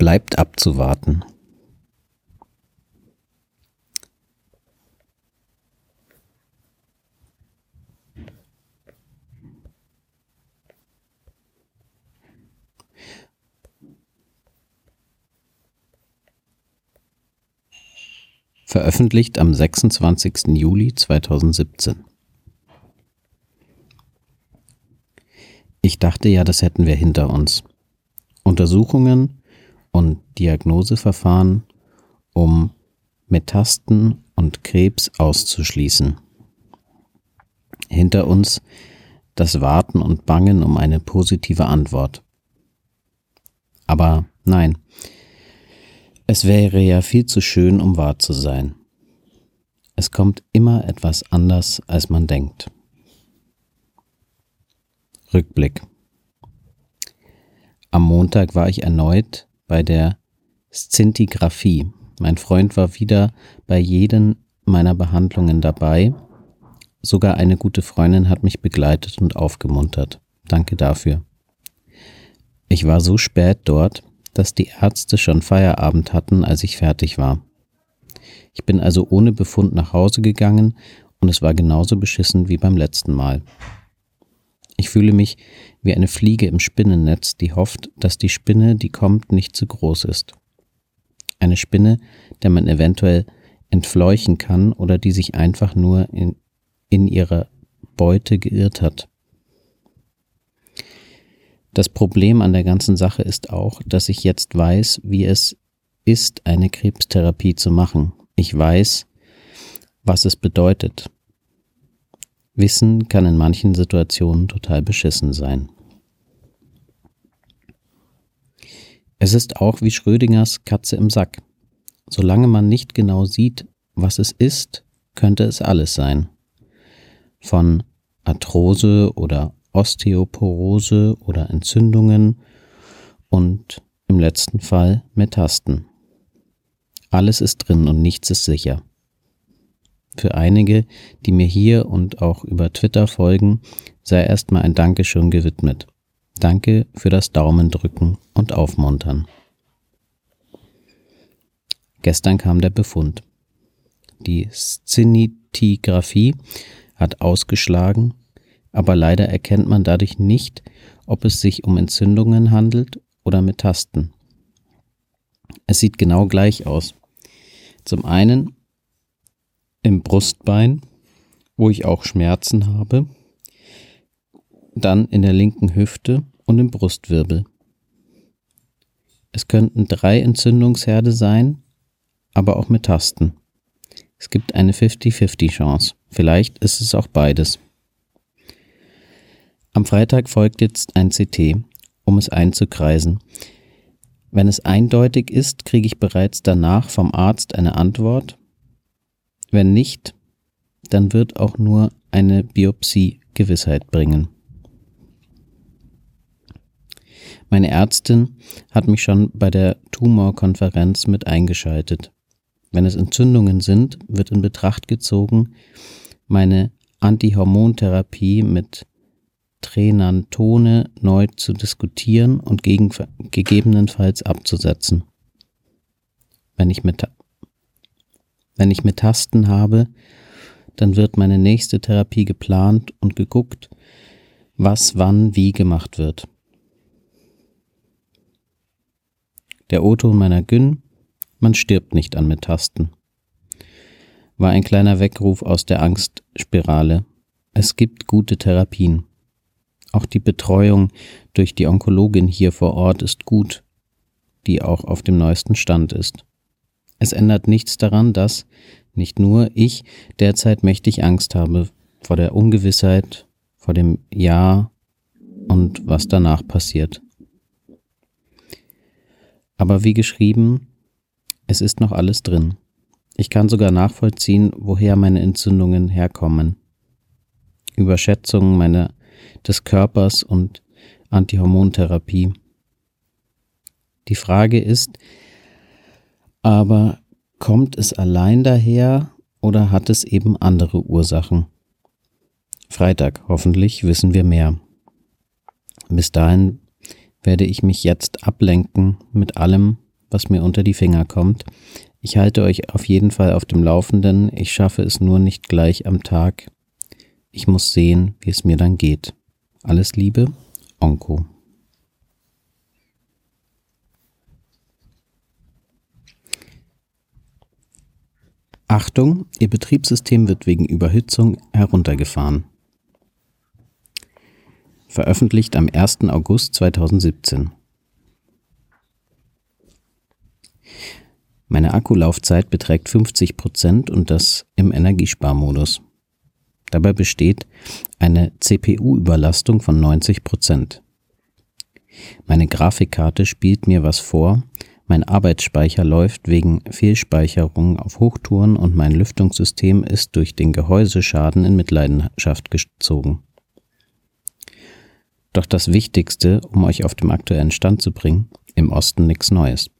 Bleibt abzuwarten. veröffentlicht am 26. Juli 2017. Ich dachte ja, das hätten wir hinter uns. Untersuchungen und Diagnoseverfahren, um Metasten und Krebs auszuschließen. Hinter uns das Warten und Bangen um eine positive Antwort. Aber nein, es wäre ja viel zu schön, um wahr zu sein. Es kommt immer etwas anders, als man denkt. Rückblick. Am Montag war ich erneut bei der Szintigraphie. Mein Freund war wieder bei jedem meiner Behandlungen dabei. Sogar eine gute Freundin hat mich begleitet und aufgemuntert. Danke dafür. Ich war so spät dort, dass die Ärzte schon Feierabend hatten, als ich fertig war. Ich bin also ohne Befund nach Hause gegangen und es war genauso beschissen wie beim letzten Mal. Ich fühle mich wie eine Fliege im Spinnennetz, die hofft, dass die Spinne, die kommt, nicht zu groß ist. Eine Spinne, der man eventuell entfleuchen kann oder die sich einfach nur in, in ihrer Beute geirrt hat. Das Problem an der ganzen Sache ist auch, dass ich jetzt weiß, wie es ist, eine Krebstherapie zu machen. Ich weiß, was es bedeutet. Wissen kann in manchen Situationen total beschissen sein. Es ist auch wie Schrödingers Katze im Sack. Solange man nicht genau sieht, was es ist, könnte es alles sein. Von Arthrose oder Osteoporose oder Entzündungen und im letzten Fall Metasten. Alles ist drin und nichts ist sicher. Für einige, die mir hier und auch über Twitter folgen, sei erstmal ein Dankeschön gewidmet. Danke für das Daumendrücken und Aufmuntern. Gestern kam der Befund. Die Szintigraphie hat ausgeschlagen aber leider erkennt man dadurch nicht, ob es sich um Entzündungen handelt oder Metasten. Es sieht genau gleich aus. Zum einen im Brustbein, wo ich auch Schmerzen habe, dann in der linken Hüfte und im Brustwirbel. Es könnten drei Entzündungsherde sein, aber auch Metasten. Es gibt eine 50-50 Chance. Vielleicht ist es auch beides. Am Freitag folgt jetzt ein CT, um es einzukreisen. Wenn es eindeutig ist, kriege ich bereits danach vom Arzt eine Antwort. Wenn nicht, dann wird auch nur eine Biopsie Gewissheit bringen. Meine Ärztin hat mich schon bei der Tumorkonferenz mit eingeschaltet. Wenn es Entzündungen sind, wird in Betracht gezogen, meine Antihormontherapie mit Trenantone neu zu diskutieren und gegen, gegebenenfalls abzusetzen. Wenn ich, mit, wenn ich Metasten habe, dann wird meine nächste Therapie geplant und geguckt, was wann wie gemacht wird. Der O-Ton meiner Gyn, man stirbt nicht an Metasten, war ein kleiner Weckruf aus der Angstspirale. Es gibt gute Therapien. Auch die Betreuung durch die Onkologin hier vor Ort ist gut, die auch auf dem neuesten Stand ist. Es ändert nichts daran, dass nicht nur ich derzeit mächtig Angst habe vor der Ungewissheit, vor dem Ja und was danach passiert. Aber wie geschrieben, es ist noch alles drin. Ich kann sogar nachvollziehen, woher meine Entzündungen herkommen. Überschätzungen meiner des Körpers und Antihormontherapie. Die Frage ist aber, kommt es allein daher oder hat es eben andere Ursachen? Freitag, hoffentlich wissen wir mehr. Bis dahin werde ich mich jetzt ablenken mit allem, was mir unter die Finger kommt. Ich halte euch auf jeden Fall auf dem Laufenden. Ich schaffe es nur nicht gleich am Tag. Ich muss sehen, wie es mir dann geht. Alles Liebe, Onko. Achtung, Ihr Betriebssystem wird wegen Überhitzung heruntergefahren. Veröffentlicht am 1. August 2017. Meine Akkulaufzeit beträgt 50 Prozent und das im Energiesparmodus. Dabei besteht eine CPU-Überlastung von 90 Prozent. Meine Grafikkarte spielt mir was vor, mein Arbeitsspeicher läuft wegen Fehlspeicherung auf Hochtouren und mein Lüftungssystem ist durch den Gehäuseschaden in Mitleidenschaft gezogen. Doch das Wichtigste, um euch auf dem aktuellen Stand zu bringen, im Osten nichts Neues.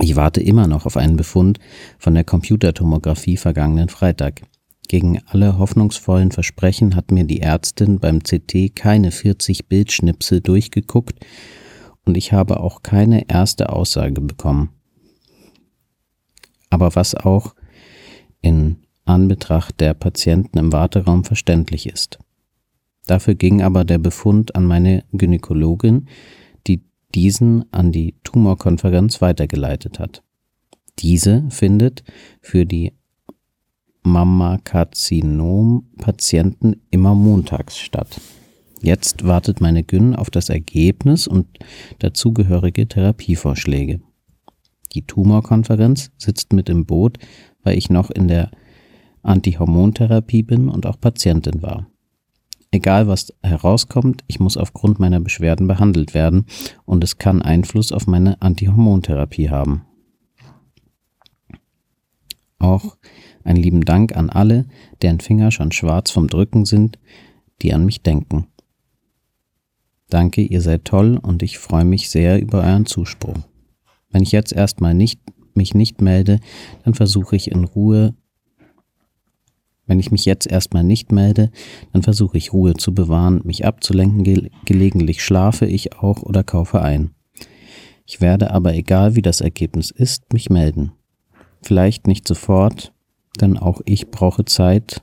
Ich warte immer noch auf einen Befund von der Computertomographie vergangenen Freitag. Gegen alle hoffnungsvollen Versprechen hat mir die Ärztin beim CT keine 40 Bildschnipsel durchgeguckt und ich habe auch keine erste Aussage bekommen. Aber was auch in Anbetracht der Patienten im Warteraum verständlich ist. Dafür ging aber der Befund an meine Gynäkologin, die diesen an die Tumorkonferenz weitergeleitet hat. Diese findet für die Mammakarzinom-Patienten immer montags statt. Jetzt wartet meine Gyn auf das Ergebnis und dazugehörige Therapievorschläge. Die Tumorkonferenz sitzt mit im Boot, weil ich noch in der Antihormontherapie bin und auch Patientin war. Egal was herauskommt, ich muss aufgrund meiner Beschwerden behandelt werden und es kann Einfluss auf meine Antihormontherapie haben. Auch einen lieben Dank an alle, deren Finger schon schwarz vom Drücken sind, die an mich denken. Danke, ihr seid toll und ich freue mich sehr über euren Zuspruch. Wenn ich jetzt erstmal nicht, mich nicht melde, dann versuche ich in Ruhe, wenn ich mich jetzt erstmal nicht melde, dann versuche ich Ruhe zu bewahren, mich abzulenken, ge gelegentlich schlafe ich auch oder kaufe ein. Ich werde aber, egal wie das Ergebnis ist, mich melden. Vielleicht nicht sofort, denn auch ich brauche Zeit,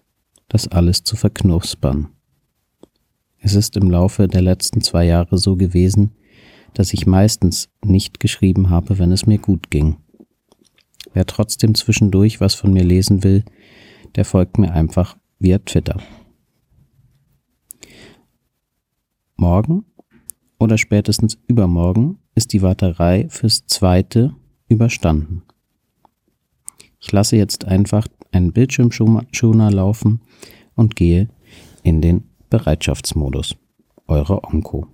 das alles zu verknuspern. Es ist im Laufe der letzten zwei Jahre so gewesen, dass ich meistens nicht geschrieben habe, wenn es mir gut ging. Wer trotzdem zwischendurch was von mir lesen will, der folgt mir einfach via Twitter. Morgen oder spätestens übermorgen ist die Warterei fürs zweite überstanden. Ich lasse jetzt einfach einen Bildschirmschoner laufen und gehe in den Bereitschaftsmodus. Eure Onko.